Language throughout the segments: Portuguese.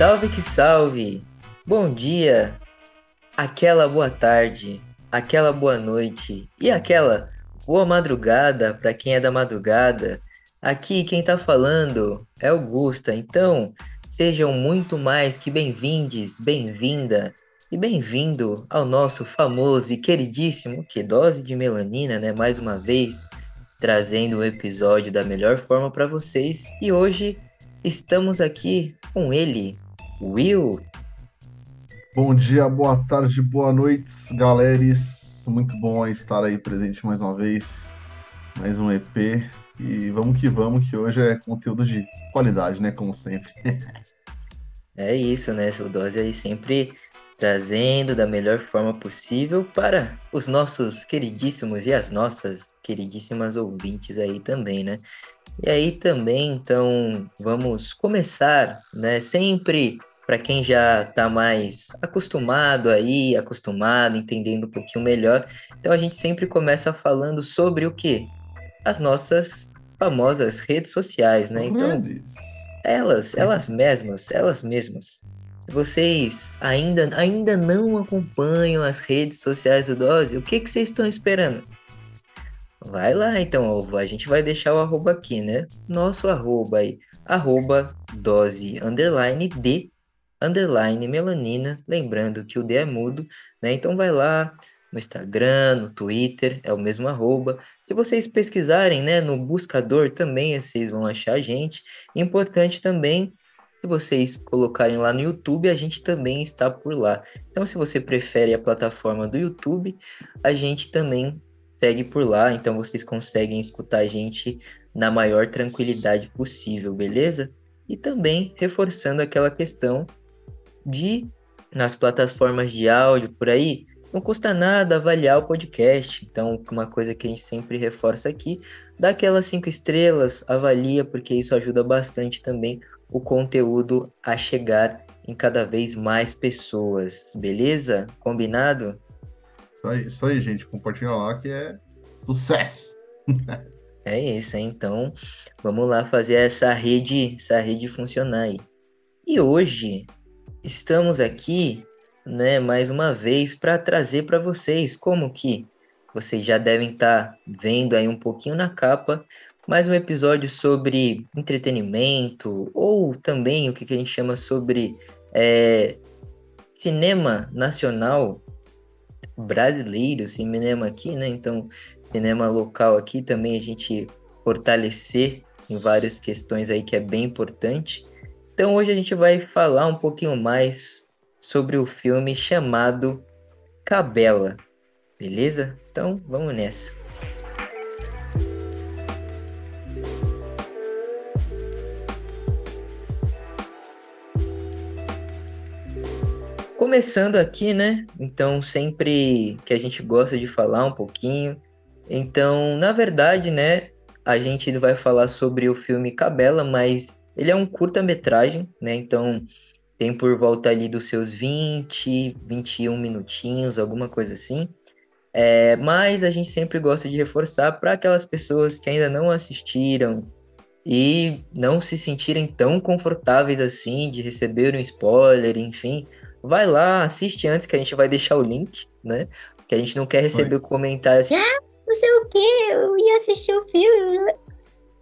Salve que salve! Bom dia, aquela boa tarde, aquela boa noite e aquela boa madrugada para quem é da madrugada. Aqui quem tá falando é Augusta, então sejam muito mais que bem-vindes, bem-vinda e bem-vindo ao nosso famoso e queridíssimo Que Dose de Melanina, né? Mais uma vez trazendo o um episódio da melhor forma para vocês. E hoje estamos aqui com ele, Will. Bom dia, boa tarde, boa noite, galeres. Muito bom estar aí presente mais uma vez. Mais um EP. E vamos que vamos, que hoje é conteúdo de qualidade, né? Como sempre. é isso, né? O Dose aí sempre trazendo da melhor forma possível para os nossos queridíssimos e as nossas queridíssimas ouvintes aí também, né? E aí também, então, vamos começar, né? Sempre para quem já está mais acostumado aí, acostumado, entendendo um pouquinho melhor. Então a gente sempre começa falando sobre o que? As nossas famosas redes sociais, né? Então, elas, elas mesmas, elas mesmas. Se vocês ainda, ainda não acompanham as redes sociais do Dose, o que, que vocês estão esperando? Vai lá então, a gente vai deixar o arroba aqui, né? Nosso arroba aí, arroba dose underline de underline melanina, lembrando que o D é mudo, né? Então vai lá no Instagram, no Twitter, é o mesmo arroba. Se vocês pesquisarem, né, no buscador também vocês vão achar a gente. Importante também, se vocês colocarem lá no YouTube, a gente também está por lá. Então, se você prefere a plataforma do YouTube, a gente também segue por lá. Então, vocês conseguem escutar a gente na maior tranquilidade possível, beleza? E também reforçando aquela questão de nas plataformas de áudio por aí, não custa nada avaliar o podcast. Então, uma coisa que a gente sempre reforça aqui, dá aquelas cinco estrelas, avalia, porque isso ajuda bastante também o conteúdo a chegar em cada vez mais pessoas, beleza? Combinado? Isso aí, isso aí gente. Compartilha lá que é sucesso. é isso, hein? Então, vamos lá fazer essa rede, essa rede funcionar aí. E hoje estamos aqui, né, mais uma vez para trazer para vocês como que vocês já devem estar tá vendo aí um pouquinho na capa, mais um episódio sobre entretenimento ou também o que, que a gente chama sobre é, cinema nacional brasileiro, cinema aqui, né? Então, cinema local aqui também a gente fortalecer em várias questões aí que é bem importante. Então hoje a gente vai falar um pouquinho mais sobre o filme chamado Cabela, beleza? Então vamos nessa. Começando aqui, né? Então, sempre que a gente gosta de falar um pouquinho. Então, na verdade, né? A gente vai falar sobre o filme Cabela, mas ele é um curta-metragem, né? Então tem por volta ali dos seus 20, 21 minutinhos, alguma coisa assim. É, mas a gente sempre gosta de reforçar para aquelas pessoas que ainda não assistiram e não se sentirem tão confortáveis assim de receber um spoiler, enfim, vai lá, assiste antes que a gente vai deixar o link, né? Que a gente não quer receber o comentário assim. Ah, não sei o que, eu ia assistir o filme.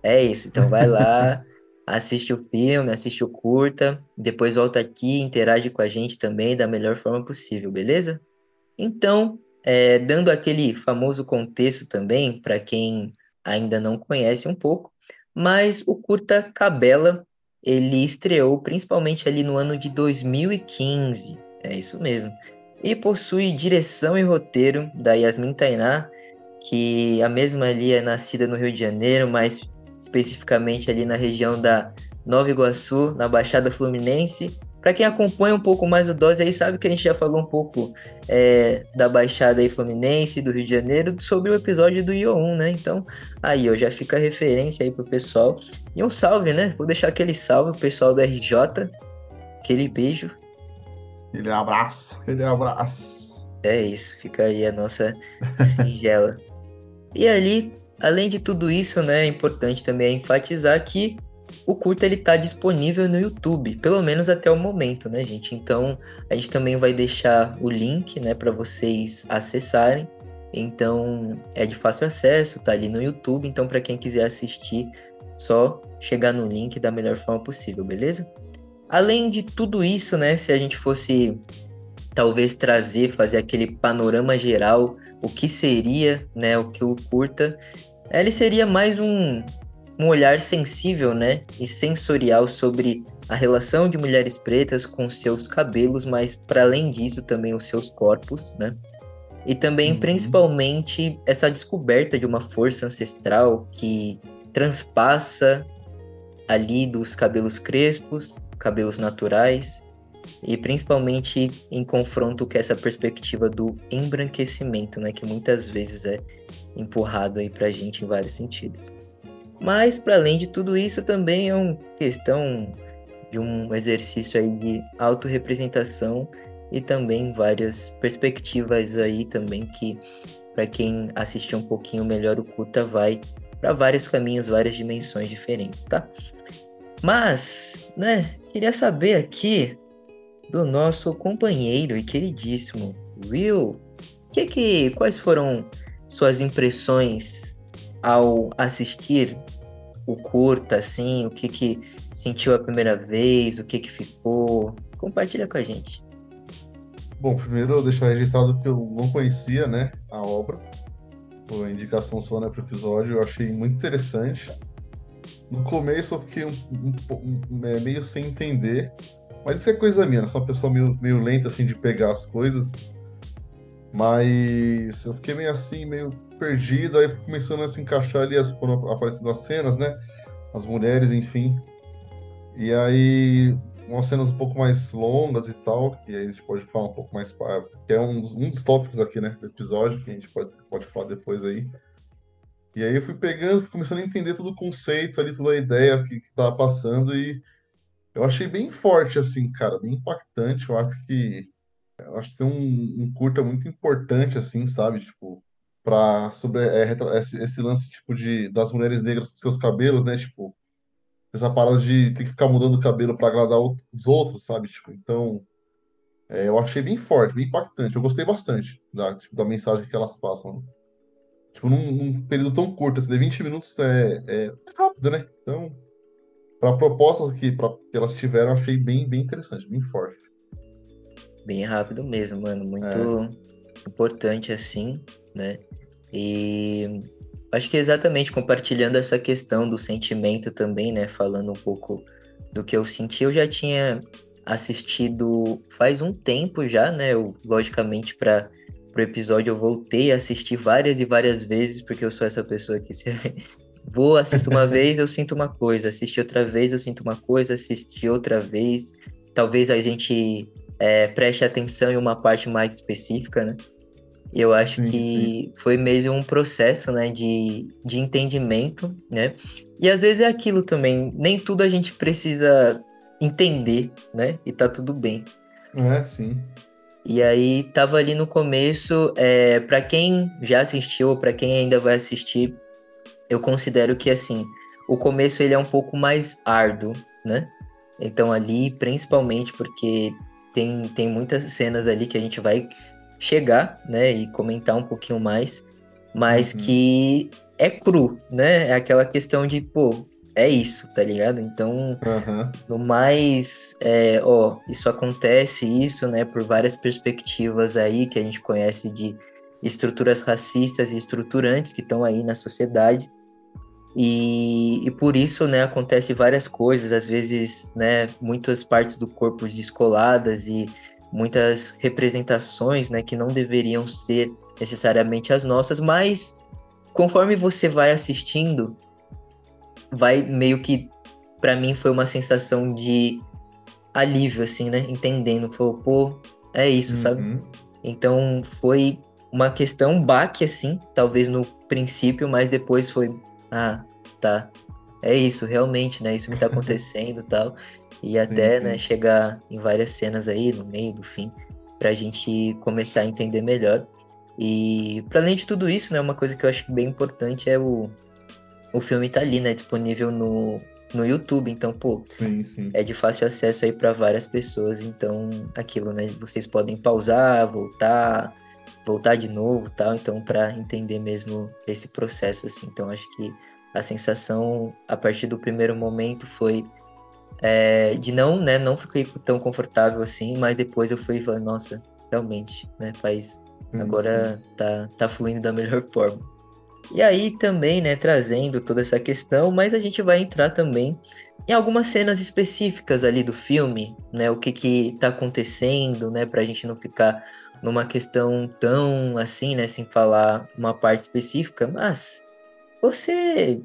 É isso, então vai lá, assiste o filme, assiste o curta, depois volta aqui, interage com a gente também da melhor forma possível, beleza? Então, é, dando aquele famoso contexto também, para quem ainda não conhece um pouco, mas o curta Cabela, ele estreou principalmente ali no ano de 2015, é isso mesmo, e possui direção e roteiro da Yasmin Tainá, que a mesma ali é nascida no Rio de Janeiro, mas especificamente ali na região da Nova Iguaçu, na Baixada Fluminense. Para quem acompanha um pouco mais o Dose aí, sabe que a gente já falou um pouco é, da Baixada aí Fluminense, do Rio de Janeiro, sobre o episódio do IO1, né? Então, aí, ó, já fica a referência aí pro pessoal. E um salve, né? Vou deixar aquele salve pro pessoal do RJ, aquele beijo. Aquele abraço, aquele abraço. É isso, fica aí a nossa singela. e ali, além de tudo isso, né, é importante também enfatizar que o curta ele tá disponível no YouTube, pelo menos até o momento, né, gente? Então, a gente também vai deixar o link, né, para vocês acessarem. Então, é de fácil acesso, tá ali no YouTube, então para quem quiser assistir, só chegar no link da melhor forma possível, beleza? Além de tudo isso, né, se a gente fosse talvez trazer, fazer aquele panorama geral, o que seria, né, o que o curta, ele seria mais um, um olhar sensível, né, e sensorial sobre a relação de mulheres pretas com seus cabelos, mas para além disso também os seus corpos, né? E também, uhum. principalmente, essa descoberta de uma força ancestral que transpassa ali dos cabelos crespos, cabelos naturais, e principalmente em confronto com essa perspectiva do embranquecimento, né, que muitas vezes é empurrado aí pra gente em vários sentidos. Mas para além de tudo isso, também é uma questão de um exercício aí de autorrepresentação e também várias perspectivas aí também que para quem assistir um pouquinho melhor o Kuta vai para vários caminhos, várias dimensões diferentes, tá? Mas, né, queria saber aqui do nosso companheiro e queridíssimo Will, que que, quais foram suas impressões ao assistir o curta, assim, o que que sentiu a primeira vez, o que que ficou? Compartilha com a gente. Bom, primeiro eu deixar registrado que eu não conhecia, né, a obra. A indicação sua, né, pro episódio, eu achei muito interessante. No começo eu fiquei um, um, um, é, meio sem entender, mas isso é coisa minha, né? Sou uma pessoa meio, meio lenta, assim, de pegar as coisas. Mas eu fiquei meio assim, meio perdido, aí começando a se encaixar ali, as, quando aparecendo as cenas, né? As mulheres, enfim. E aí, umas cenas um pouco mais longas e tal, que a gente pode falar um pouco mais, que é um dos, um dos tópicos aqui, né, do episódio, que a gente pode, pode falar depois aí. E aí eu fui pegando, começando a entender todo o conceito ali, toda a ideia que, que tava passando e eu achei bem forte, assim, cara, bem impactante. Eu acho que eu acho que tem um, um curta muito importante, assim, sabe? Tipo, para sobre é, esse, esse, lance, tipo, de das mulheres negras com seus cabelos, né? Tipo, essa parada de ter que ficar mudando o cabelo para agradar os outros, sabe? Tipo, então, é, eu achei bem forte, bem impactante. Eu gostei bastante da, tipo, da mensagem que elas passam. Né? Tipo, num, num, período tão curto, assim, de 20 minutos é, é rápido, né? Então, para a proposta que, pra, que elas tiveram, achei bem, bem interessante, bem forte. Bem rápido mesmo, mano. Muito é. importante, assim, né? E acho que exatamente compartilhando essa questão do sentimento também, né? Falando um pouco do que eu senti, eu já tinha assistido faz um tempo já, né? Eu, logicamente, para pro episódio, eu voltei a assistir várias e várias vezes, porque eu sou essa pessoa que se vou, assisto uma vez, eu sinto uma coisa, assistir outra vez, eu sinto uma coisa, assistir outra vez. Talvez a gente é, preste atenção em uma parte mais específica, né? Eu acho sim, que sim. foi mesmo um processo, né, de, de entendimento, né? E às vezes é aquilo também, nem tudo a gente precisa entender, né? E tá tudo bem. É, sim. E aí tava ali no começo, é, para quem já assistiu ou para quem ainda vai assistir, eu considero que assim, o começo ele é um pouco mais árduo, né? Então ali, principalmente porque tem, tem muitas cenas ali que a gente vai chegar, né, e comentar um pouquinho mais, mas uhum. que é cru, né? É aquela questão de, pô, é isso, tá ligado? Então, uhum. no mais, é, ó, isso acontece, isso, né, por várias perspectivas aí que a gente conhece de estruturas racistas e estruturantes que estão aí na sociedade. E, e por isso, né, acontece várias coisas, às vezes, né, muitas partes do corpo descoladas e muitas representações, né, que não deveriam ser necessariamente as nossas, mas conforme você vai assistindo, vai meio que para mim foi uma sensação de alívio assim, né, entendendo, falou, pô, é isso, uhum. sabe? Então foi uma questão baque assim, talvez no princípio, mas depois foi, ah, tá. É isso, realmente, né? Isso me tá acontecendo e tal. e até sim. né, chegar em várias cenas aí no meio do fim para a gente começar a entender melhor. E para além de tudo isso, né, uma coisa que eu acho bem importante é o, o filme tá ali, né, disponível no, no YouTube, então, pô, Sim, sim. é de fácil acesso aí para várias pessoas, então aquilo, né, vocês podem pausar, voltar, voltar de novo, tal, então para entender mesmo esse processo assim. Então acho que a sensação a partir do primeiro momento foi é, de não, né, não fiquei tão confortável assim, mas depois eu fui falando, nossa, realmente, né, faz Sim, agora tá, tá fluindo da melhor forma. E aí também, né, trazendo toda essa questão, mas a gente vai entrar também em algumas cenas específicas ali do filme, né, o que que tá acontecendo, né, pra gente não ficar numa questão tão assim, né, sem falar uma parte específica, mas você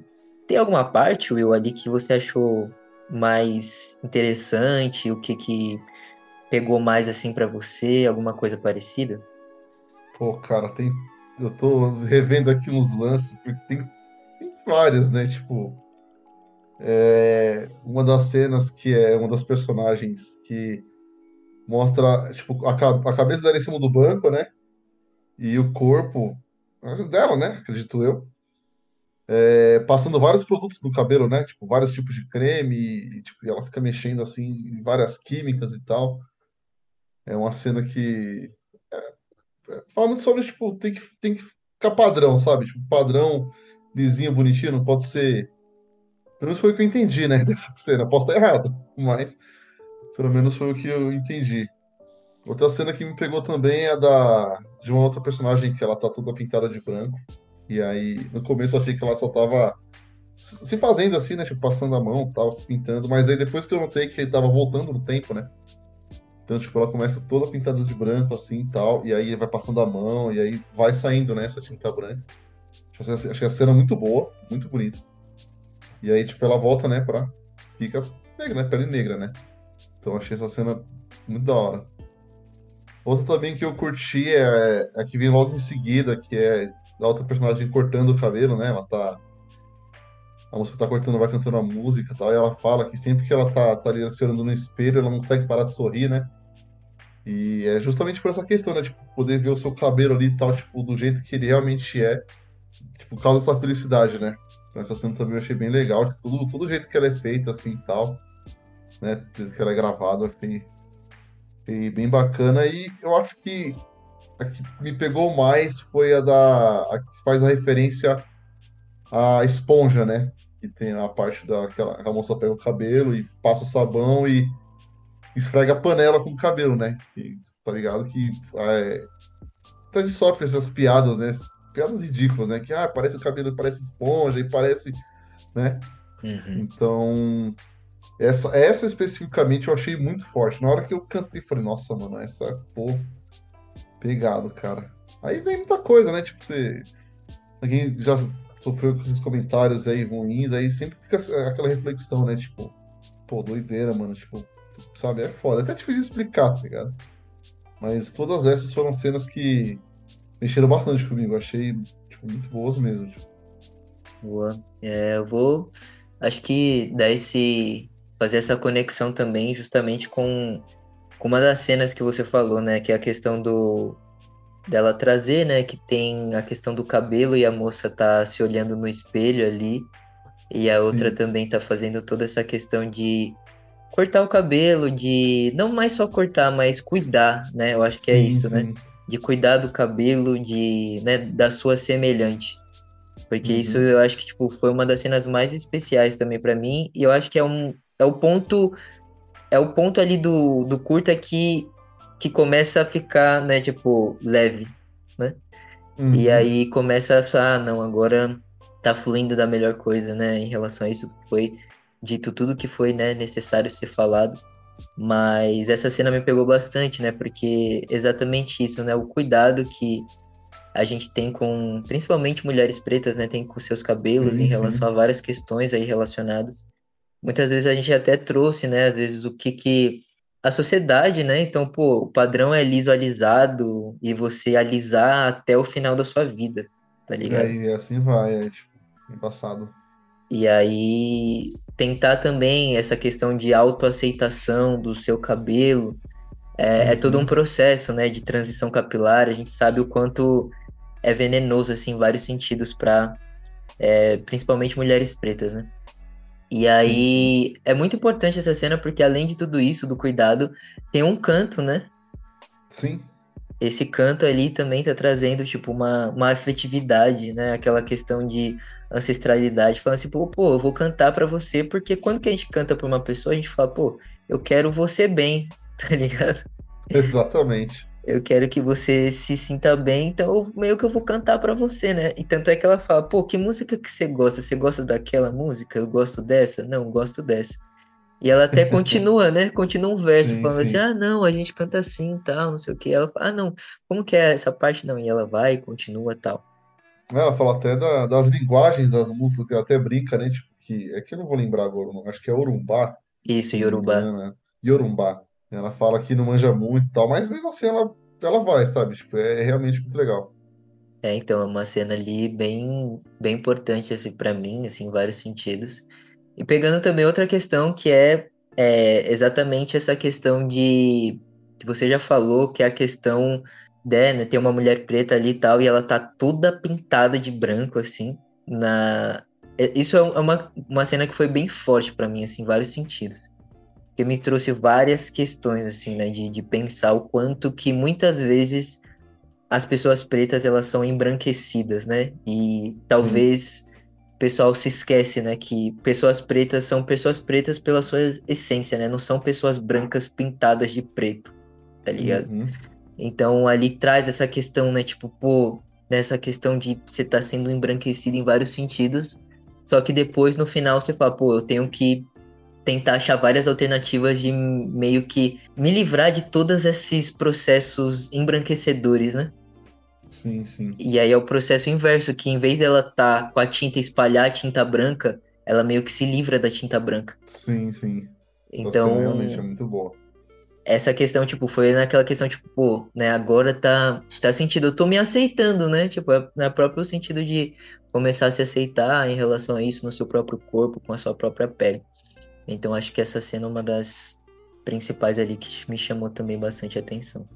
tem alguma parte, Will, ali que você achou mais interessante, o que que pegou mais assim pra você, alguma coisa parecida? Pô, cara, tem. Eu tô revendo aqui uns lances, porque tem, tem várias, né? Tipo, é, uma das cenas que é uma das personagens que mostra, tipo, a, a cabeça dela em cima do banco, né? E o corpo dela, né? Acredito eu. É, passando vários produtos no cabelo, né? Tipo, vários tipos de creme, e, tipo, e ela fica mexendo assim em várias químicas e tal. É uma cena que fala muito sobre, tipo, tem que, tem que ficar padrão, sabe? Tipo, padrão lisinho, bonitinho, não pode ser. Pelo menos foi o que eu entendi, né, dessa cena. Posso estar errado, mas pelo menos foi o que eu entendi. Outra cena que me pegou também é a da de uma outra personagem que ela tá toda pintada de branco. E aí, no começo eu achei que ela só tava se fazendo assim, né? Tipo, passando a mão, tal, se pintando. Mas aí depois que eu notei que ele tava voltando no tempo, né? Então, tipo, ela começa toda pintada de branco, assim e tal, e aí vai passando a mão, e aí vai saindo, né, essa tinta branca. Acho essa- Achei a cena muito boa, muito bonita. E aí, tipo, ela volta, né, pra. Fica negra, né? Pele negra, né? Então achei essa cena muito da hora. Outra também que eu curti é a que vem logo em seguida, que é da outra personagem cortando o cabelo, né? Ela tá. A música tá cortando, vai cantando a música tal, e ela fala que sempre que ela tá, tá ali se olhando no espelho, ela não consegue parar de sorrir, né? E é justamente por essa questão, né? Tipo, poder ver o seu cabelo ali e tal, tipo, do jeito que ele realmente é, tipo, causa essa felicidade, né? Então essa cena também eu achei bem legal, tipo, tudo, todo o jeito que ela é feita, assim e tal, né? Do jeito que ela é gravada, achei, achei bem bacana. E eu acho que a que me pegou mais foi a da. a que faz a referência à esponja, né? Que tem a parte da que a, moça pega o cabelo e passa o sabão e esfrega a panela com o cabelo, né? Que, tá ligado? Que é, a gente sofre essas piadas, né? Piadas ridículas, né? Que ah, parece o cabelo, parece esponja e parece, né? Uhum. Então, essa, essa especificamente eu achei muito forte. Na hora que eu cantei, falei, nossa, mano, essa, pô, pegado, cara. Aí vem muita coisa, né? Tipo, você. Alguém já sofreu com esses comentários aí ruins, aí sempre fica aquela reflexão, né? Tipo, pô, doideira, mano. Tipo, sabe? É foda. É até difícil de explicar, tá ligado? Mas todas essas foram cenas que mexeram bastante comigo. Achei, tipo, muito boas mesmo. Tipo. Boa. É, eu vou, acho que dar esse, fazer essa conexão também justamente com uma das cenas que você falou, né? Que é a questão do dela trazer, né? Que tem a questão do cabelo e a moça tá se olhando no espelho ali. E a outra Sim. também tá fazendo toda essa questão de cortar o cabelo, de não mais só cortar, mas cuidar, né? Eu acho que é Sim, isso, né? sim. de cuidar do cabelo de, né, da sua semelhante. Porque Uhum. isso eu acho que tipo foi uma das cenas mais especiais também pra mim, e eu acho que é um é o ponto é o ponto ali do, do curta que que começa a ficar, né, tipo, leve. Uhum. E aí começa a falar, ah, não, agora tá fluindo da melhor coisa, né, em relação a isso foi dito tudo que foi, né, necessário ser falado. Mas essa cena me pegou bastante, né? Porque exatamente isso, né? O cuidado que a gente tem com, principalmente mulheres pretas, né? Tem com seus cabelos Sim, em sim. relação a várias questões aí relacionadas. Muitas vezes a gente até trouxe, né? Às vezes o que que a sociedade, né? Então, pô, o padrão é liso alisado e você alisar até o final da sua vida, tá E ligado? aí assim vai, é tipo, embaçado. E aí, tentar também essa questão de autoaceitação do seu cabelo. É, é todo um processo, né, de transição capilar. A gente sabe o quanto é venenoso, assim, em vários sentidos para é, principalmente mulheres pretas, né? E aí é muito importante essa cena porque além de tudo isso, do cuidado, tem um canto, né? Sim. Esse canto ali também tá trazendo, tipo, uma, uma afetividade, né? Aquela questão de ancestralidade, falando assim, pô, pô, eu vou cantar para você, porque quando que a gente canta pra uma pessoa, a gente fala, pô, eu quero você bem, tá ligado? Exatamente. Eu quero que você se sinta bem, então eu, meio que eu vou cantar para você, né? E tanto é que ela fala, pô, que música que você gosta? Você gosta daquela música? Eu gosto dessa? Não, gosto dessa. E ela até continua, né? Continua um verso Sim, falando sim. assim, ah, não, a gente canta assim tal, não sei o que. Ela fala, ah, não, como que é essa parte? Não, e ela vai, continua tal. Ela fala até da- das linguagens das músicas, que ela até brinca, né? Tipo, que é que eu não vou lembrar agora, o nome, acho que é Orumbá, Isso, não Yorubá. né? Yorumbá. Ela fala que não manja muito e tal, mas mesmo assim ela, ela vai, sabe? Tipo, é realmente muito legal. É, então, é uma cena ali bem, bem importante, assim, para mim, assim, em vários sentidos. E pegando também outra questão que é, é exatamente essa questão de que você já falou, que é a questão de, né, ter uma mulher preta ali e tal, e ela tá toda pintada de branco, assim, na... é- Isso é uma, uma cena que foi bem forte para mim, assim, em vários sentidos. Que me trouxe várias questões, assim, né, de, de pensar o quanto que muitas vezes as pessoas pretas elas são embranquecidas, né? E talvez o pessoal se esquece, né, que pessoas pretas são pessoas pretas pela sua essência, né? Não são pessoas brancas pintadas de preto, tá ligado? Uhum. Então ali traz essa questão, né, tipo, pô, nessa questão de você estar sendo embranquecido em vários sentidos, só que depois no final você fala, pô, eu tenho que tentar achar várias alternativas de meio que me livrar de todos esses processos embranquecedores, né? Sim, sim. E aí é o processo inverso, que em vez dela tá com a tinta espalhar a tinta branca, ela meio que se livra da tinta branca. Sim, sim. Então, cena realmente é muito boa. essa questão, tipo, foi naquela questão, tipo, pô, né, agora tá, tá sentido, eu tô me aceitando, né? Tipo, é no próprio sentido de começar a se aceitar em relação a isso no seu próprio corpo, com a sua própria pele. Então, acho que essa cena é uma das principais ali que me chamou também bastante atenção.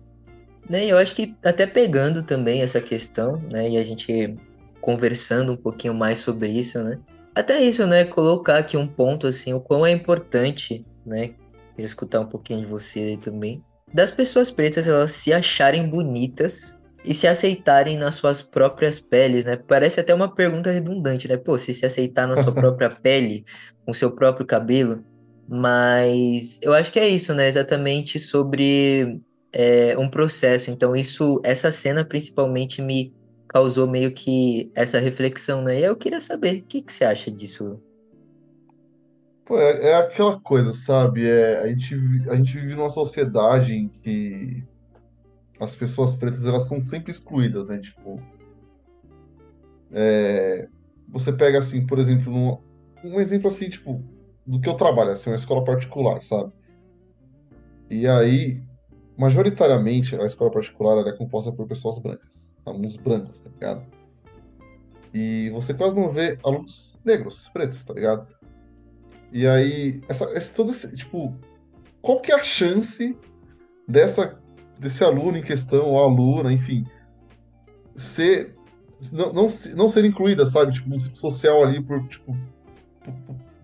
Né, eu acho que até pegando também essa questão, né, e a gente conversando um pouquinho mais sobre isso, né, até isso, né, colocar aqui um ponto, assim, o quão é importante, né, queria escutar um pouquinho de você aí também, das pessoas pretas elas se acharem bonitas e se aceitarem nas suas próprias peles, né, parece até uma pergunta redundante, né, pô, se se aceitar na sua própria pele, com seu próprio cabelo, mas eu acho que é isso, né, exatamente sobre é, um processo. Então, isso, essa cena principalmente me causou meio que essa reflexão, né? E eu queria saber, o que, que você acha disso? Pô, é, é aquela coisa, sabe? É, a gente, a gente vive numa sociedade em que as pessoas pretas elas são sempre excluídas, né? Tipo, é, você pega assim, por exemplo, num- um exemplo assim, tipo, do que eu trabalho, assim, uma escola particular, sabe? E aí, majoritariamente, a escola particular é composta por pessoas brancas, alunos brancos, tá ligado? E você quase não vê alunos negros, pretos, tá ligado? E aí, essa, esse, todo esse, tipo, qual que é a chance dessa, desse aluno em questão, ou aluna, enfim, ser, não, não, não ser incluída, sabe? Tipo, um social ali por, tipo,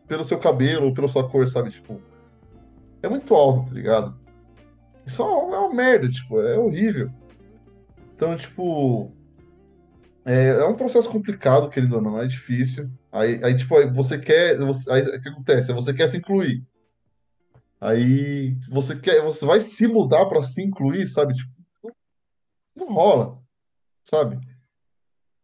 pelo seu cabelo, pela sua cor, sabe? Tipo, é muito alto, tá ligado? Isso é uma, é uma merda, tipo, é horrível. Então, tipo, é, é um processo complicado, querido ou não, é difícil. Aí, aí tipo, aí você quer, você, aí o que acontece? Você quer se incluir. Aí você quer, você vai se mudar para se incluir, sabe? Tipo, não, não rola, sabe?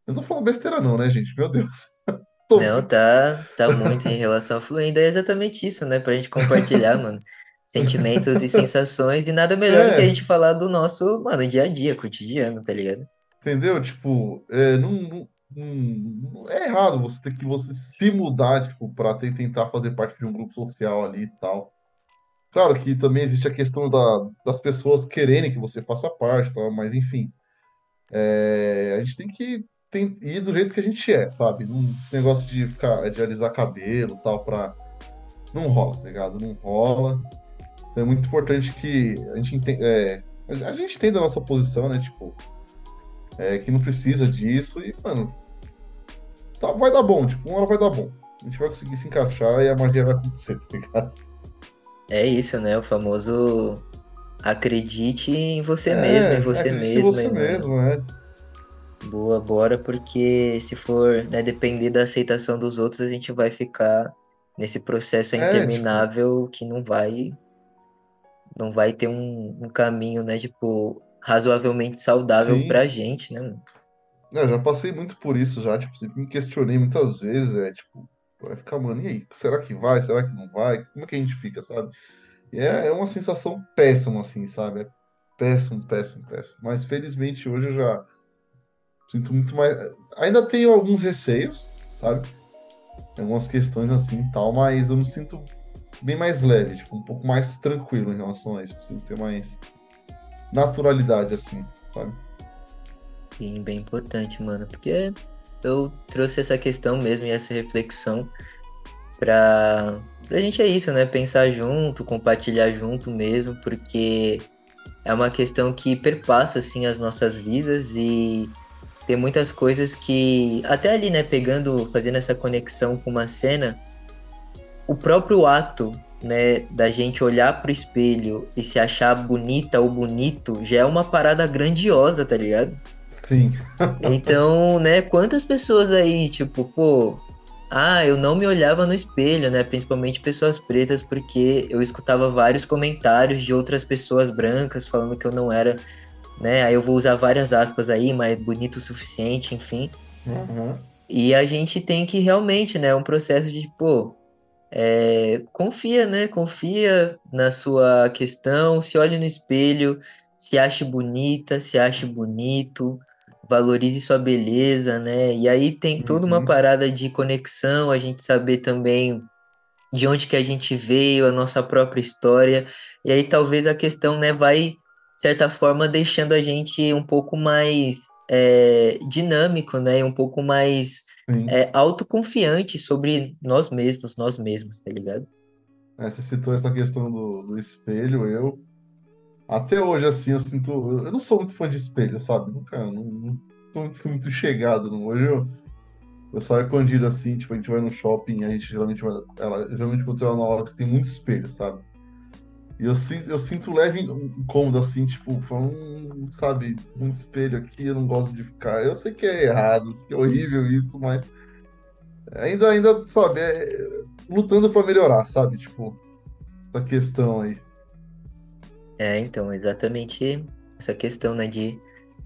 Eu não tô falando besteira não, né, gente? Meu Deus. Tô Não, tá, tá muito em relação à fluência, é exatamente isso, né? Pra gente compartilhar, mano, sentimentos e sensações, e nada melhor do que a É. gente falar do nosso, mano, dia a dia, cotidiano, tá ligado? Entendeu? Tipo, é, não, não- não- é errado você ter que você se mudar, tipo, para tentar fazer parte de um grupo social ali e tal. Claro que também existe a questão da- das pessoas quererem que você faça parte, tal, mas enfim, é, a gente tem que tem- ir do jeito que a gente é, sabe? Não, esse negócio de ficar de alisar cabelo, tal, para não rola, tá ligado? Não rola. Então é muito importante que a gente entenda, é, a gente entenda a nossa posição, né? Tipo, é, que não precisa disso e, mano, tá, vai dar bom, tipo, uma hora vai dar bom. A gente vai conseguir se encaixar e a magia vai acontecer, tá ligado? É isso, né? O famoso acredite em você é, mesmo, em você mesmo. Em você mesmo, é. Boa, bora, porque se for né, depender da aceitação dos outros, a gente vai ficar nesse processo é, interminável tipo... que não vai não vai ter um, um caminho, né, tipo, razoavelmente saudável Sim. pra gente, né? Eu já passei muito por isso já, tipo, sempre me questionei muitas vezes, é, tipo, vai ficar, mano, e aí, será que vai, será que não vai? Como é que a gente fica, sabe? E é, é uma sensação péssima, assim, sabe? É péssimo, péssimo, péssimo. Mas felizmente hoje eu já sinto muito mais. Ainda tenho alguns receios, sabe? Algumas questões assim e tal, mas eu me sinto bem mais leve, tipo, um pouco mais tranquilo em relação a isso. Preciso ter mais naturalidade, assim, sabe? Sim, bem importante, mano. Porque eu trouxe essa questão mesmo e essa reflexão pra, pra gente é isso, né? Pensar junto, compartilhar junto mesmo, porque é uma questão que perpassa, assim, as nossas vidas e tem muitas coisas que, até ali, né, pegando, fazendo essa conexão com uma cena, o próprio ato, né, da gente olhar pro espelho e se achar bonita ou bonito já é uma parada grandiosa, tá ligado? Sim. então, né, quantas pessoas aí, tipo, pô, ah, eu não me olhava no espelho, né? Principalmente pessoas pretas, porque eu escutava vários comentários de outras pessoas brancas falando que eu não era né? Aí eu vou usar várias aspas aí, mas bonito o suficiente, enfim. Uhum. E a gente tem que realmente, né? Um processo de, pô, é, confia, né? Confia na sua questão, se olhe no espelho, se ache bonita, se ache bonito, valorize sua beleza, né? E aí tem toda uma uhum. parada de conexão, a gente saber também de onde que a gente veio, a nossa própria história. E aí talvez a questão, né, vai certa forma, deixando a gente um pouco mais é, dinâmico, né? Um pouco mais é, autoconfiante sobre nós mesmos, nós mesmos, tá ligado? É, você citou essa questão do, do espelho, eu. Até hoje, assim, eu sinto. Eu não sou muito fã de espelho, sabe? Nunca. Não, não fui muito chegado. Não. Hoje eu, eu saio escondido assim, tipo, a gente vai no shopping, a gente geralmente vai. Ela, geralmente quando eu na loja tem muito espelho, sabe? E eu, eu sinto leve incômodo, assim, tipo, falando, sabe, um espelho aqui, eu não gosto de ficar. Eu sei que é errado, que é horrível isso, mas ainda, ainda, sabe, é, lutando para melhorar, sabe? Tipo, essa questão aí. É, então, exatamente essa questão, né, de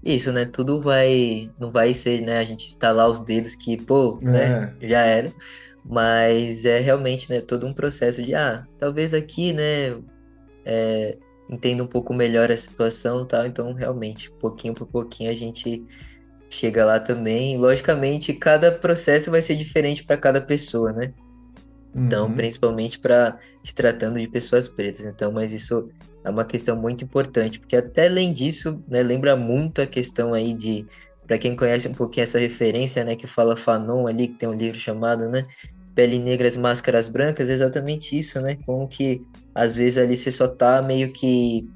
isso, né, tudo vai, não vai ser, né, a gente estalar os dedos que, pô, né, é. né, já era, mas é realmente, né, todo um processo de, ah, talvez aqui, né, é, entenda um pouco melhor a situação tal. Então, realmente, pouquinho por pouquinho a gente chega lá também. Logicamente, cada processo vai ser diferente para cada pessoa, né? Então, uhum. principalmente para se tratando de pessoas pretas. Então, mas isso é uma questão muito importante, porque até além disso, né, lembra muito a questão aí de para quem conhece um pouquinho essa referência, né, que fala Fanon ali, que tem um livro chamado, né, pele negras, máscaras brancas, exatamente isso, né? Como que às vezes ali você só tá meio que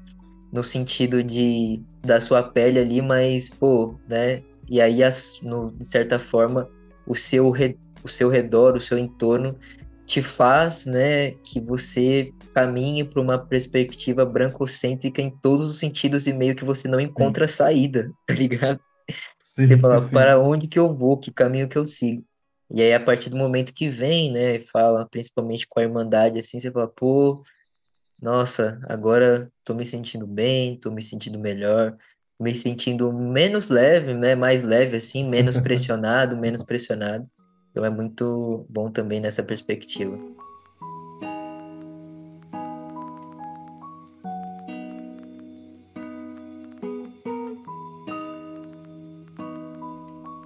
no sentido de da sua pele ali, mas pô, né? E aí, as, no, de certa forma, o seu, re, o seu redor, o seu entorno te faz, né, que você caminhe para uma perspectiva brancocêntrica em todos os sentidos e meio que você não encontra sim. saída, tá ligado? Sim, você fala, sim. para onde que eu vou, que caminho que eu sigo? E aí, a partir do momento que vem, né, fala principalmente com a Irmandade, assim, você fala, pô, nossa, agora tô me sentindo bem, tô me sentindo melhor, me sentindo menos leve, né, mais leve, assim, menos pressionado, menos pressionado. Então é muito bom também nessa perspectiva.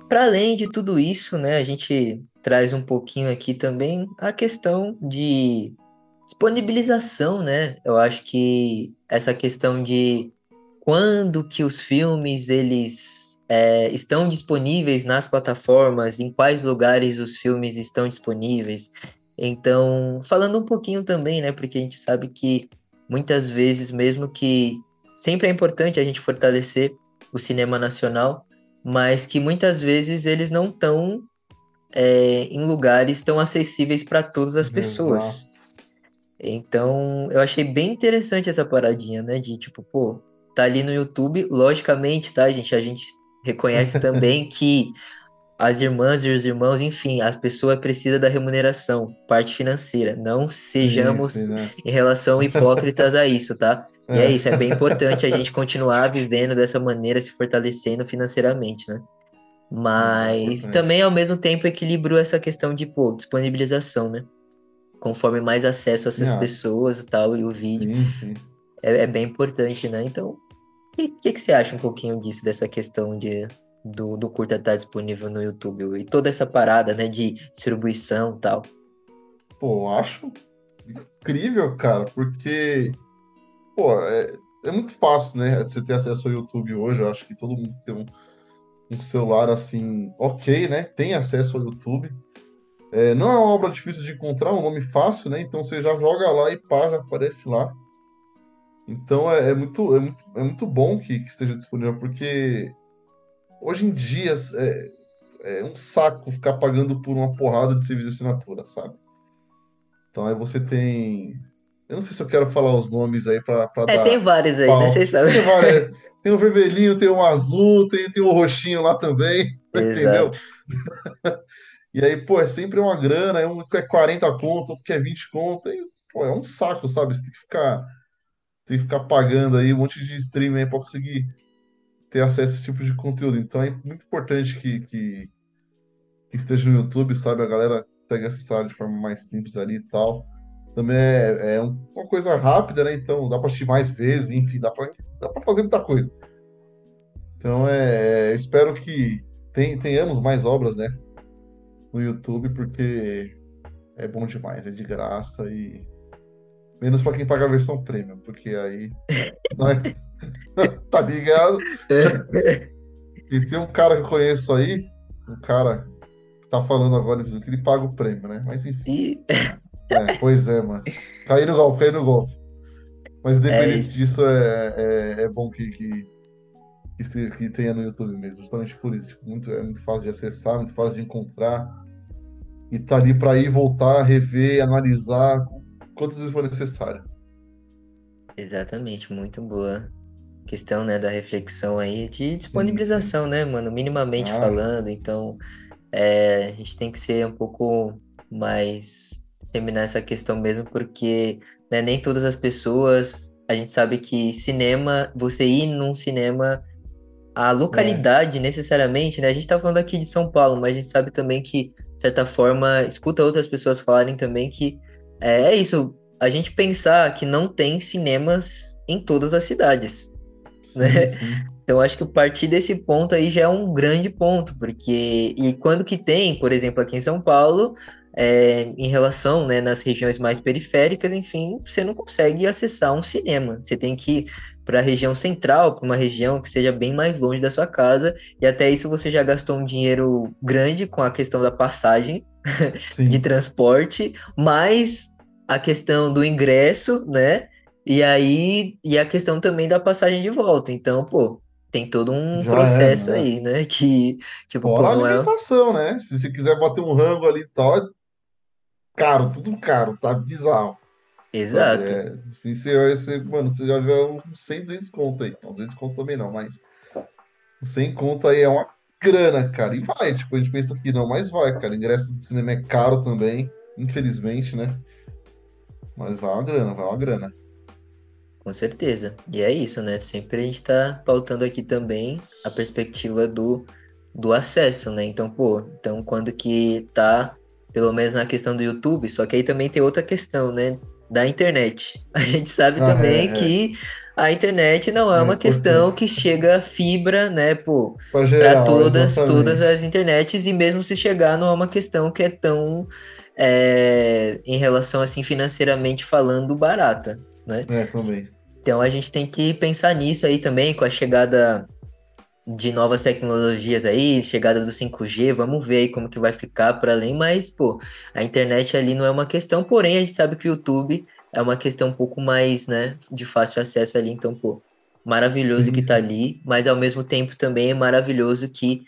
Para além de tudo isso, né, a gente traz um pouquinho aqui também a questão de disponibilização, né? Eu acho que essa questão de quando que os filmes eles é, estão disponíveis nas plataformas, em quais lugares os filmes estão disponíveis. Então, falando um pouquinho também, né? Porque a gente sabe que muitas vezes, mesmo que sempre é importante a gente fortalecer o cinema nacional, mas que muitas vezes eles não estão é, em lugares tão acessíveis para todas as pessoas. Exato. Então, eu achei bem interessante essa paradinha, né? De tipo, pô, tá ali no YouTube, logicamente, tá, gente? A gente reconhece também que as irmãs e os irmãos, enfim, a pessoa precisa da remuneração, parte financeira. Não sejamos né? em relação hipócritas a isso, tá? E é isso, é bem importante a gente continuar vivendo dessa maneira, se fortalecendo financeiramente, né? Mas importante. também, ao mesmo tempo, equilibrou essa questão de, pô, disponibilização, né? Conforme mais acesso a essas pessoas e tal, e o vídeo, Sim, sim. é, é bem importante, né? Então, o que, que, você acha um pouquinho disso, dessa questão de, do, do curta estar disponível no YouTube e toda essa parada, né, de distribuição e tal? Pô, acho incrível, cara, porque, pô, é, é muito fácil, né? Você ter acesso ao YouTube hoje. Eu acho que todo mundo tem um, um celular assim, ok, né? Tem acesso ao YouTube. É, não é uma obra difícil de encontrar, é um nome fácil, né? Então você já joga lá e pá, já aparece lá. Então é, é muito, é, muito, é muito bom que, que esteja disponível, porque hoje em dia é, é um saco ficar pagando por uma porrada de serviço de assinatura, sabe? Então aí você tem. Eu não sei se eu quero falar os nomes aí pra, pra É, dar. tem vários aí, né? Vocês sabem. Tem, várias- tem o vermelhinho, tem o azul, tem, tem o roxinho lá também, entendeu? Exato. E aí, pô, é sempre uma grana, é um que é 40 conto, outro que é 20 conto, e, pô, é um saco, sabe? Você tem que ficar, tem que ficar pagando aí um monte de streaming pra conseguir ter acesso a esse tipo de conteúdo. Então é muito importante que, que, que esteja no YouTube, sabe? A galera consegue acessar de forma mais simples ali e tal. Também é, é um- uma coisa rápida, né? Então dá pra assistir mais vezes, enfim, dá pra, dá fazer muita coisa. Então é, é, espero que ten- tenhamos mais obras, né? No YouTube, porque é bom demais, é de graça e. Menos pra quem paga a versão premium, porque aí. É... tá ligado? E tem um cara que eu conheço aí, um cara que tá falando agora, que ele paga o prêmio, né? Mas enfim, E é, pois é, mano. Caí no golpe, caí no golpe. Mas independente isso. disso, é, é, é bom que, que, que, que tenha no YouTube mesmo, justamente por isso. Tipo, muito, é muito fácil de acessar, muito fácil de encontrar. E tá ali pra ir, voltar, rever, analisar, quantas vezes for necessário. Exatamente, muito boa questão, né, da reflexão aí de disponibilização, né, mano, minimamente Ah. falando, então é, a gente tem que ser um pouco mais disseminar essa questão mesmo, porque né, nem todas as pessoas, a gente sabe que cinema, você ir num cinema, a localidade necessariamente, né, a gente tá falando aqui de São Paulo, mas a gente sabe também que, de certa forma, escuta outras pessoas falarem também que é, é isso, a gente pensar que não tem cinemas em todas as cidades. Sim, Né? sim. Então, acho que partir desse ponto aí já é um grande ponto, porque e quando que tem, por exemplo, aqui em São Paulo, é, em relação, né, nas regiões mais periféricas, enfim, você não consegue acessar um cinema. Você tem que ir para a região central, para uma região que seja bem mais longe da sua casa, e até isso você já gastou um dinheiro grande com a questão da passagem. de transporte, mais a questão do ingresso, né? E aí, e a questão também da passagem de volta. Então, pô, tem todo um Já é, processo né? aí, né? Que, tipo, pô, a é. alimentação, né? Se você quiser bater um rango ali e tal, é caro, tudo caro, tá bizarro. Exato. É, aí vai ser- mano, você já vê uns 100, 200 conto aí. Não, 200 conto também não, mas 100 conto aí é uma grana, cara. E vai, tipo, a gente pensa que não, mas vai, cara. Ingresso de cinema é caro também, infelizmente, né? Mas vai uma grana, vai uma grana. Com certeza. E é isso, né? Sempre a gente tá pautando aqui também a perspectiva do, do acesso, né? Então, pô, então quando que tá, pelo menos na questão do YouTube, só que aí também tem outra questão, né? Da internet. A gente sabe Ah, também é, é. que a internet não é É uma questão importante. que chega fibra, né, pô, para todas, exatamente. todas as internets, e mesmo se chegar, não é uma questão que é tão, é, em relação, assim, financeiramente falando, barata, né? É, também. Então a gente tem que pensar nisso aí também, com a chegada de novas tecnologias aí, chegada do 5G, vamos ver aí como que vai ficar para além, mas, pô, a internet ali não é uma questão, porém a gente sabe que o YouTube é uma questão um pouco mais, né, de fácil acesso ali, então, pô, maravilhoso Sim, que tá sim. ali, mas ao mesmo tempo também é maravilhoso que,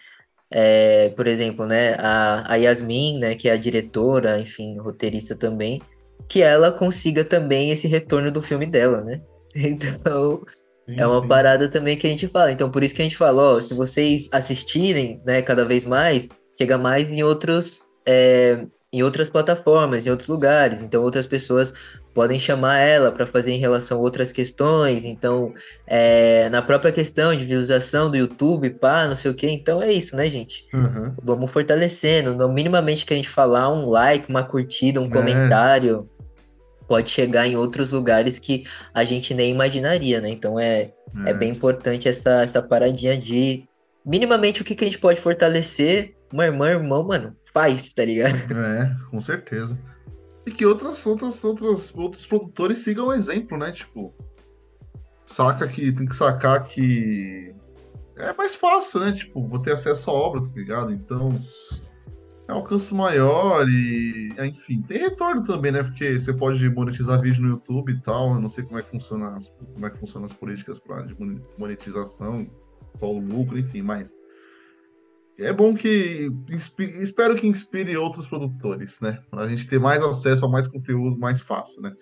é, por exemplo, né, a, a Yasmin, né, que é a diretora, enfim, roteirista também, que ela consiga também esse retorno do filme dela, né? Então, é Sim, uma sim. parada também que a gente fala. Então, por isso que a gente fala, ó, se vocês assistirem, né, cada vez mais, chega mais em outros, é, em outras plataformas, em outros lugares. Então, outras pessoas podem chamar ela para fazer em relação a outras questões. Então, é, na própria questão de visualização do YouTube, pá, não sei o quê. Então, é isso, né, gente? Aham. Vamos fortalecendo. No minimamente que a gente falar, um like, uma curtida, um É, comentário pode chegar em outros lugares que a gente nem imaginaria, né? Então é, é bem é, importante essa, essa paradinha de minimamente o que, que a gente pode fortalecer, uma irmã, irmão, mano, faz, tá ligado? é, com certeza. E que outras, outras, outras, outros produtores sigam o exemplo, né? Tipo, saca que tem que sacar que é mais fácil, né? Tipo, vou ter acesso à obra, tá ligado? Então, é alcance maior e, é, enfim, tem retorno também, né? Porque você pode monetizar vídeo no YouTube e tal. Eu não sei como é que funciona as, como é que funcionam as políticas pra, de mone- monetização, qual o lucro, enfim, mas é bom que inspi- espero que inspire outros produtores, né? Pra gente ter mais acesso a mais conteúdo mais fácil, né?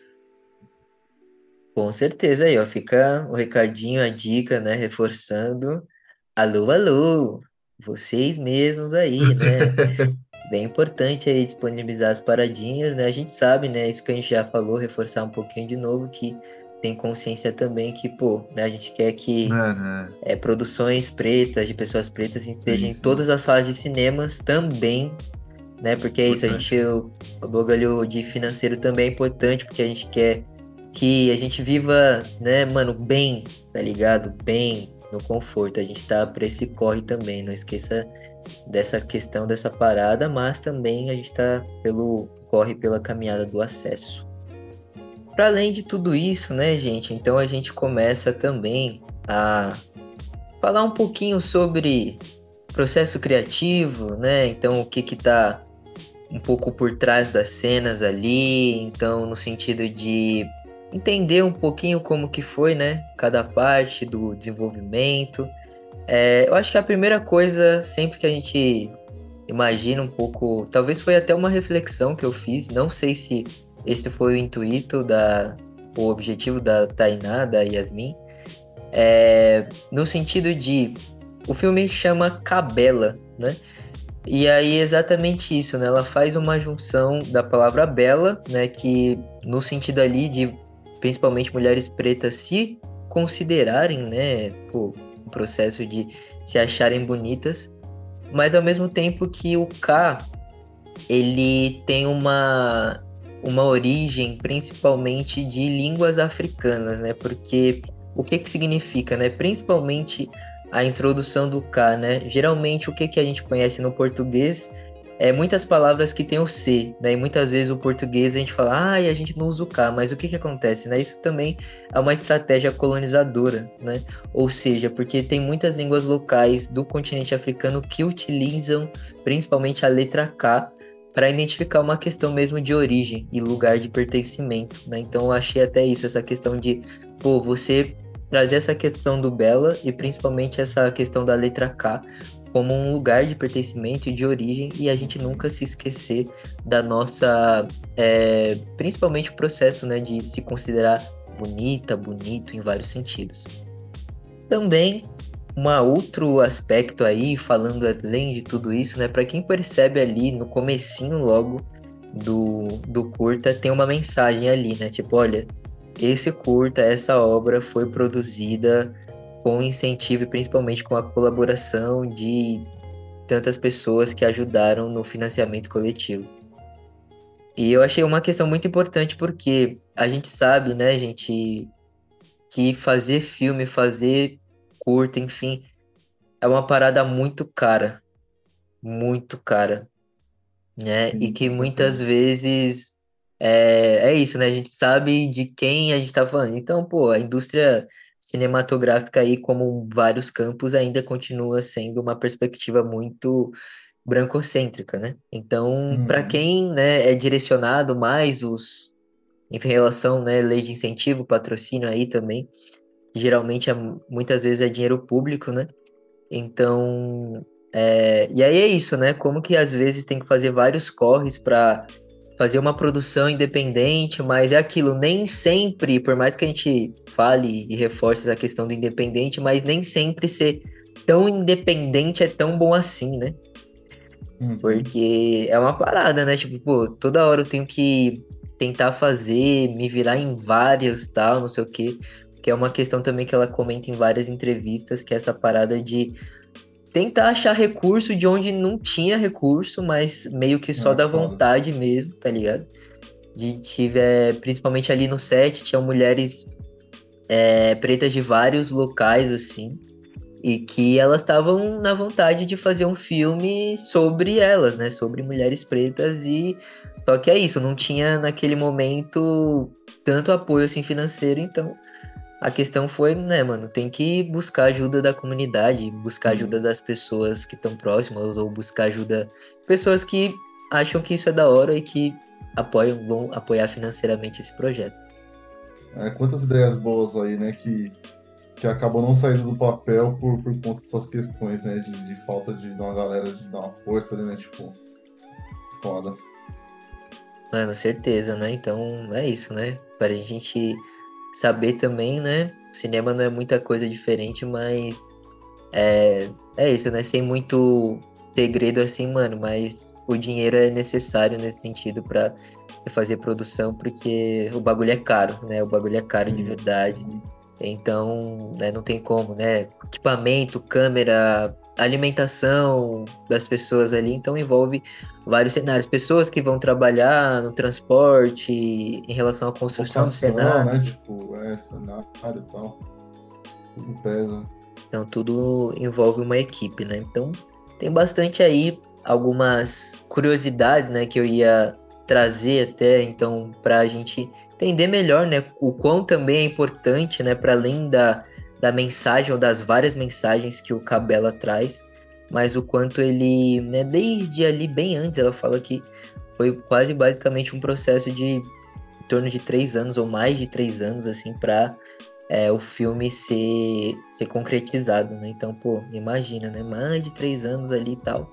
Com certeza aí, ó, fica o recadinho, a dica, né, reforçando. Alô, alô, vocês mesmos aí, né? Bem importante aí disponibilizar as paradinhas, né? A gente sabe, né? Isso que a gente já falou, reforçar um pouquinho de novo, que tem consciência também que, pô, né, a gente quer que Né, né? é, produções pretas, de pessoas pretas, estejam em todas as salas de cinemas também, né? Porque é isso, a gente, Importante. o, o bagulho de financeiro também é importante, porque a gente quer que a gente viva, né, mano, bem, tá ligado? Bem, no conforto. A gente tá pra esse corre também, não esqueça dessa questão, dessa parada, mas também a gente tá pelo corre pela caminhada do acesso. Para além de tudo isso, né, gente? Então a gente começa também a falar um pouquinho sobre processo criativo, né? Então o que que tá um pouco por trás das cenas ali, então no sentido de entender um pouquinho como que foi, né? Cada parte do desenvolvimento. É, eu acho que a primeira coisa, sempre que a gente imagina um pouco, talvez foi até uma reflexão que eu fiz, não sei se esse foi o intuito da, o objetivo da Tainá, da Yasmin, é, no sentido de o filme chama Cabela, né? E aí exatamente isso, né? Ela faz uma junção da palavra bela, né? Que no sentido ali de principalmente mulheres pretas se considerarem, né? Um processo de se acharem bonitas, mas ao mesmo tempo que o K ele tem uma uma origem principalmente de línguas africanas, né? Porque o que que significa, né? Principalmente a introdução do K, né? Geralmente o que que a gente conhece no português é muitas palavras que tem o C, né? E muitas vezes o português a gente fala, ah, e a gente não usa o K, mas o que que acontece, né? Isso também é uma estratégia colonizadora, né? Ou seja, porque tem muitas línguas locais do continente africano que utilizam principalmente a letra K para identificar uma questão mesmo de origem e lugar de pertencimento, né? Então eu achei até isso, essa questão de, pô, você trazer essa questão do Bela e principalmente essa questão da letra K como um lugar de pertencimento e de origem e a gente nunca se esquecer da nossa, é, principalmente o processo, né, de se considerar bonita, bonito em vários sentidos. Também um outro aspecto aí, falando além de tudo isso, né, para quem percebe ali no comecinho logo do, do curta, tem uma mensagem ali, né, tipo, olha, esse curta, essa obra foi produzida com incentivo e principalmente com a colaboração de tantas pessoas que ajudaram no financiamento coletivo. E eu achei uma questão muito importante porque a gente sabe, né, gente, que fazer filme, fazer curta, enfim, é uma parada muito cara, muito cara, né? E que muitas vezes é, é isso, né? A gente sabe de quem a gente tá falando. Então, pô, a indústria cinematográfica aí, como vários campos, ainda continua sendo uma perspectiva muito brancocêntrica, né? Então, para Uhum. quem, né, é direcionado mais os em relação, né, lei de incentivo, patrocínio aí também, geralmente é, muitas vezes é dinheiro público, né? Então, é, e aí é isso, né? Como que às vezes tem que fazer vários corres para fazer uma produção independente, mas é aquilo, nem sempre, por mais que a gente fale e reforce essa questão do independente, mas nem sempre ser tão independente é tão bom assim, né? Uhum. Porque é uma parada, né? Tipo, pô, toda hora eu tenho que tentar fazer, me virar em vários tal, não sei o quê. Que é uma questão também que ela comenta em várias entrevistas, que é essa parada de tentar achar recurso de onde não tinha recurso, mas meio que só Ah, da foda. vontade mesmo, tá ligado? De tiver, principalmente ali no set, tinham mulheres é, pretas de vários locais, assim, e que elas estavam na vontade de fazer um filme sobre elas, né? Sobre mulheres pretas e só que é isso, não tinha naquele momento tanto apoio assim financeiro, então a questão foi, né, mano, tem que buscar ajuda da comunidade, buscar Uhum. ajuda das pessoas que estão próximas ou buscar ajuda pessoas que acham que isso é da hora e que apoiam, vão apoiar financeiramente esse projeto. É, quantas ideias boas aí, né, que, que acabam não saindo do papel por, por conta dessas questões, né, de, de falta de, de uma galera de dar uma força ali, né, tipo, foda. Mano, certeza, né? Então é isso, né? Para a gente saber também, né? O cinema não é muita coisa diferente, mas é, é isso, né? Sem muito segredo assim, mano, mas o dinheiro é necessário nesse sentido para fazer produção, porque o bagulho é caro, né? O bagulho é caro de Sim. verdade. Então, né, não tem como, né? Equipamento, câmera, alimentação das pessoas ali, então envolve vários cenários. Pessoas que vão trabalhar no transporte, em relação à construção do cenário. né, tipo, é, cenário e tal. Tudo pesa. Então tudo envolve uma equipe, né? Então tem bastante aí algumas curiosidades, né, que eu ia trazer até então para a gente entender melhor, né, o quão também é importante, né, para além da, da mensagem ou das várias mensagens que o Cabela traz, mas o quanto ele, né, desde ali bem antes, ela fala que foi quase basicamente um processo de em torno de três anos ou mais de três anos, assim, para é, o filme ser, ser concretizado, né? Então, pô, imagina, né? Mais de três anos ali e tal.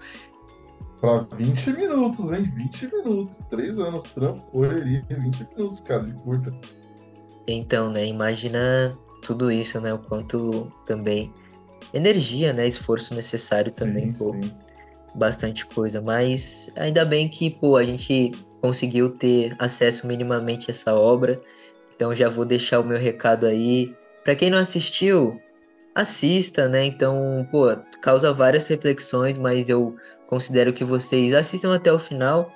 Pra 20 minutos, hein? 20 minutos. 3 anos, trampo, correria, 20 minutos, cara, de curta. Então, né? Imagina tudo isso, né? O quanto também energia, né? Esforço necessário também, sim, pô. sim. bastante coisa, mas ainda bem que, pô, a gente conseguiu ter acesso minimamente a essa obra. Então já vou deixar o meu recado aí. Pra quem não assistiu, assista, né? Então, pô, causa várias reflexões, mas eu considero que vocês assistam até o final.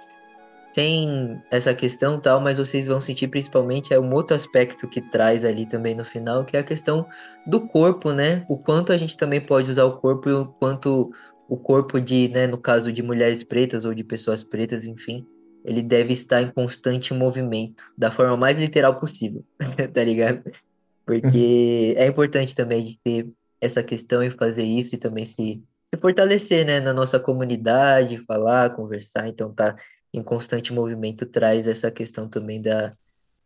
Tem essa questão tal, mas vocês vão sentir principalmente é um outro aspecto que traz ali também no final, que é a questão do corpo, né? O quanto a gente também pode usar o corpo e o quanto o corpo de, né, no caso de mulheres pretas ou de pessoas pretas, enfim, ele deve estar em constante movimento, da forma mais literal possível, tá ligado? Porque é importante também de ter essa questão e fazer isso e também se, se fortalecer, né, na nossa comunidade, falar, conversar, então tá em constante movimento traz essa questão também da,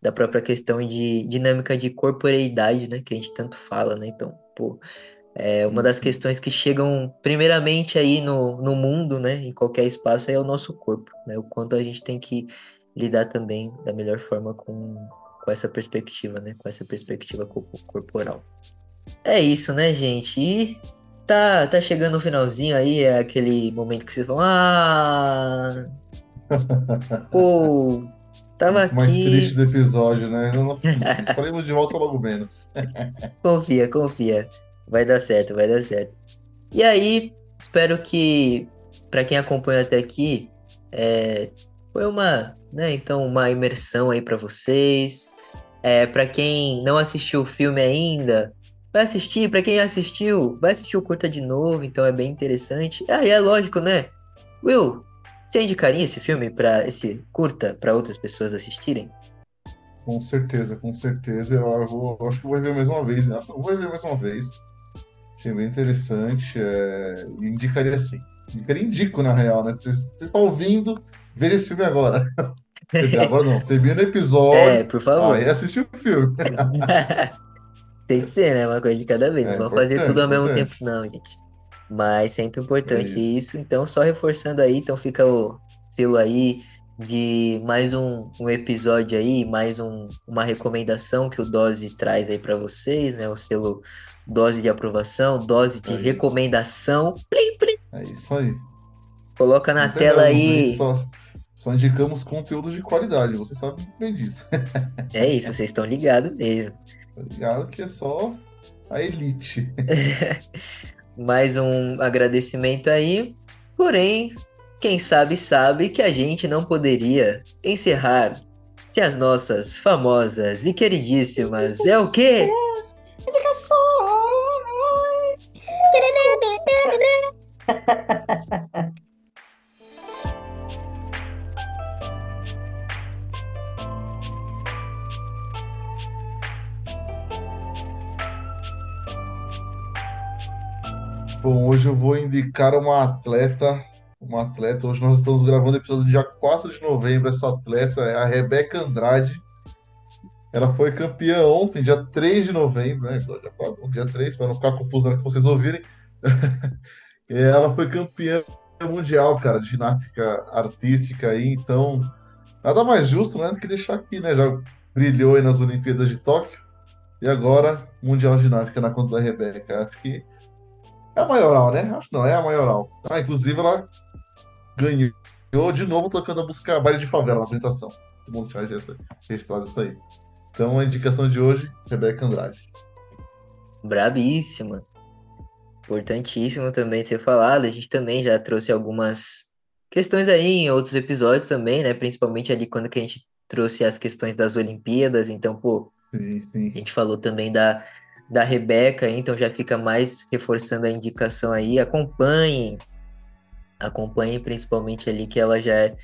da própria questão de dinâmica de corporeidade, né, que a gente tanto fala, né, então, pô, é uma das questões que chegam primeiramente aí no, no mundo, né, em qualquer espaço, é o nosso corpo, né, o quanto a gente tem que lidar também da melhor forma com, com essa perspectiva, né, com essa perspectiva co- corporal. É isso, né, gente, e tá, tá chegando o finalzinho aí, é aquele momento que vocês vão, ah, pô, tava Isso mais aqui... triste do episódio, né? Não, não, estaremos de volta logo menos. Confia, confia. Vai dar certo, vai dar certo. E aí, espero que, para quem acompanha até aqui, é, foi uma, né, então, uma imersão aí para vocês. É, para quem não assistiu o filme ainda, vai assistir. Para quem assistiu, vai assistir o curta de novo, então é bem interessante. Ah, e é lógico, né? Will, você indicaria esse filme para esse curta para outras pessoas assistirem? Com certeza, com certeza. Eu, vou, eu acho que vou rever mais uma vez. Que eu vou rever mais uma vez. Achei bem interessante. É, indicaria assim. Indicaria indico, na real, né? Você está ouvindo, veja esse filme agora. Dizer, agora não. Termina o episódio. É, por favor. Aí assiste o filme. Tem que ser, né? Uma coisa de cada vez. É não vamos fazer tudo ao mesmo tempo, não, gente. Mas sempre importante É isso. isso. Então, só reforçando aí, então fica o selo aí de mais um, um episódio aí, mais um, uma recomendação que o Dose traz aí pra vocês, né? O selo dose de aprovação, dose de É recomendação. Plim, plim. É isso aí. Coloca na Não tela aí. só indicamos conteúdo de qualidade. Você sabe bem disso. É isso, vocês estão ligados mesmo. Tá ligado? Que é só a elite. mais um agradecimento aí. Porém, quem sabe sabe que a gente não poderia encerrar se as nossas famosas e queridíssimas é o quê? Indicações. hoje eu vou indicar uma atleta. Uma atleta. Hoje nós estamos gravando o episódio dia 4 de novembro. Essa atleta é a Rebeca Andrade. Ela foi campeã ontem, dia 3 de novembro, né? Então, Dia 4, dia 3, para não ficar confuso na que vocês ouvirem. Ela foi campeã mundial, cara, de ginástica artística aí, então nada mais justo, né, do que deixar aqui, né? Já brilhou aí nas Olimpíadas de Tóquio e agora Mundial de Ginástica na conta da Rebeca. Acho que é a maioral, né? Acho que não, é a maioral. Ah, inclusive ela ganhou de novo tocando a música Baile de Favela na apresentação. Todo mundo tinha registrado isso aí. Então a indicação de hoje, Rebeca Andrade. Brabíssima. Importantíssimo também ser falado. A gente também já trouxe algumas questões aí em outros episódios também, né? Principalmente ali quando que a gente trouxe as questões das Olimpíadas. Então, pô, Sim, sim. A gente falou também da, da Rebeca, então já fica mais reforçando a indicação aí. Acompanhem, acompanhem principalmente ali que ela já é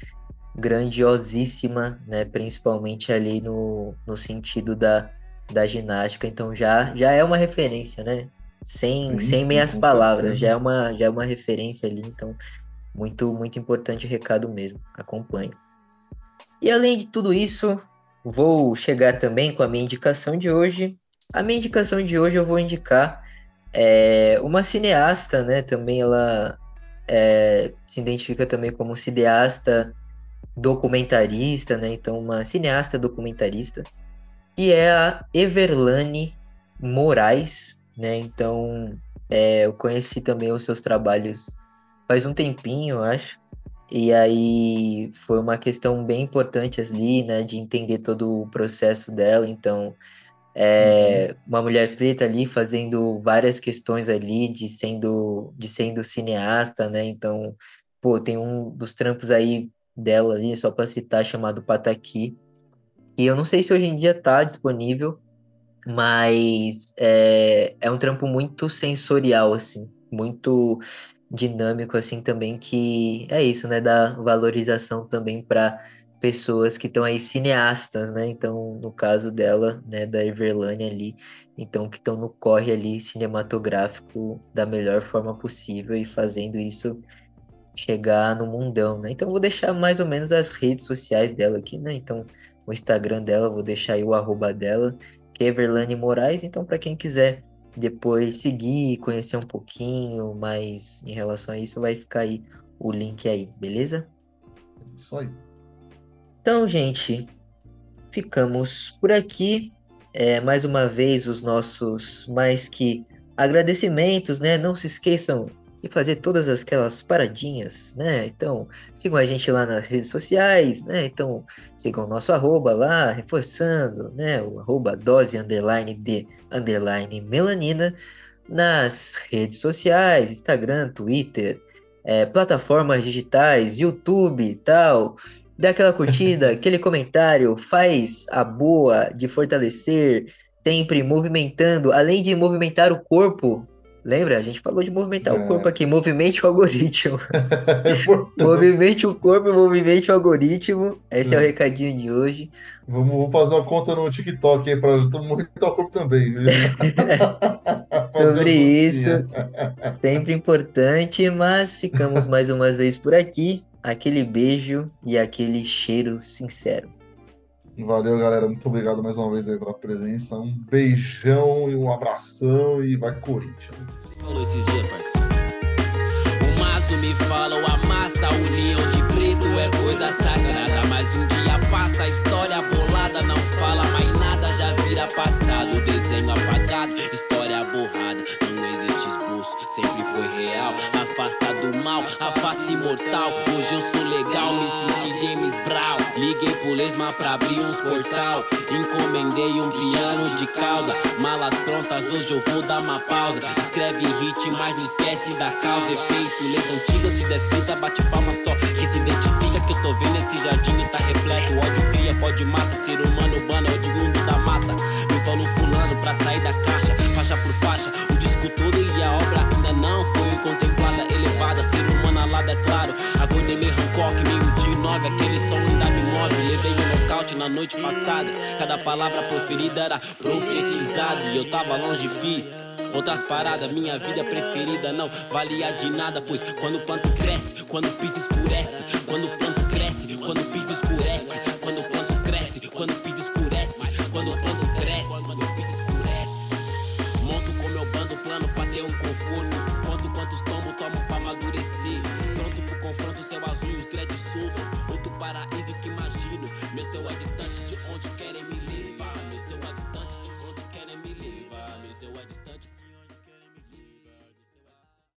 grandiosíssima, né? Principalmente ali no, no sentido da, da ginástica, então já, já é uma referência, né? Sem, Sim, sem meias palavras, já é uma, já é uma referência ali, então muito, muito importante o recado mesmo. Acompanhe. E além de tudo isso, vou chegar também com a minha indicação de hoje. A minha indicação de hoje eu vou indicar é, uma cineasta, né? Também ela é, se identifica também como cineasta documentarista, né? Então, uma cineasta documentarista, que é a Everlane Moraes, né? Então, é, eu conheci também os seus trabalhos faz um tempinho, acho. E aí foi uma questão bem importante ali, né, de entender todo o processo dela. Então, é uma mulher preta ali fazendo várias questões ali de sendo de sendo cineasta, né? Então, pô, tem um dos trampos aí dela ali, só para citar, chamado Pataki. E eu não sei se hoje em dia tá disponível, mas é, é um trampo muito sensorial, assim, muito dinâmico, assim, também, que é isso, né? Dá valorização também para pessoas que estão aí cineastas, né? Então, no caso dela, né, da Everlane ali, então que estão no corre ali cinematográfico da melhor forma possível e fazendo isso chegar no mundão, né? Então, vou deixar mais ou menos as redes sociais dela aqui, né? Então, o Instagram dela, vou deixar aí o arroba dela, que é Everlane Moraes. Então, para quem quiser depois seguir, conhecer um pouquinho mais em relação a isso, vai ficar aí o link aí, beleza? Isso aí. Então, gente, ficamos por aqui. É, mais uma vez, os nossos mais que agradecimentos, né? Não se esqueçam de fazer todas aquelas paradinhas, né? Então, sigam a gente lá nas redes sociais, né? Então, sigam o nosso arroba lá, reforçando, né? O arroba dose underline de underline melanina nas redes sociais, Instagram, Twitter, é, plataformas digitais, YouTube e tal. Dá aquela curtida, aquele comentário, faz a boa de fortalecer, sempre movimentando, além de movimentar o corpo, Lembra? A gente falou de movimentar É. o corpo aqui. Movimente o algoritmo. É movimente o corpo, movimente o algoritmo. Esse é o É. recadinho de hoje. Vamos, vou fazer uma conta no TikTok aí para mundo o corpo também. Sobre isso. Sempre importante, mas ficamos mais uma vez por aqui. Aquele beijo e aquele cheiro sincero. Valeu, galera. Muito obrigado mais uma vez aí pela presença. Um beijão e um abração e vai Corinthians. falou esses dias, parceiro. O maço me fala, o amassa, o leão de preto é coisa sagrada. Mas um dia passa, a história bolada não fala mais nada, já vira passado. Desenho do mal, a face imortal. Hoje eu sou legal, me senti James Brown. Liguei pro Lesma pra abrir uns portal. Encomendei um piano de cauda. Malas prontas, hoje eu vou dar uma pausa. Escreve hit, mas não esquece da causa. Efeito, leis antigas, se descrita, bate palma só. Que se identifica que eu tô vendo esse jardim e tá repleto. Ódio cria, pode mata. Ser humano bana, é o de mundo da mata. Me falou fulano pra sair da caixa, faixa por faixa. Meio Hancock, meio dia nove. Aquele som ainda me move. Levei um nocaute na noite passada. Cada palavra proferida era profetizada. E eu tava longe, fi. Outras paradas, minha vida preferida não valia de nada, pois quando o planto cresce, quando o piso escurece, quando o planto cresce, quando o piso escurece,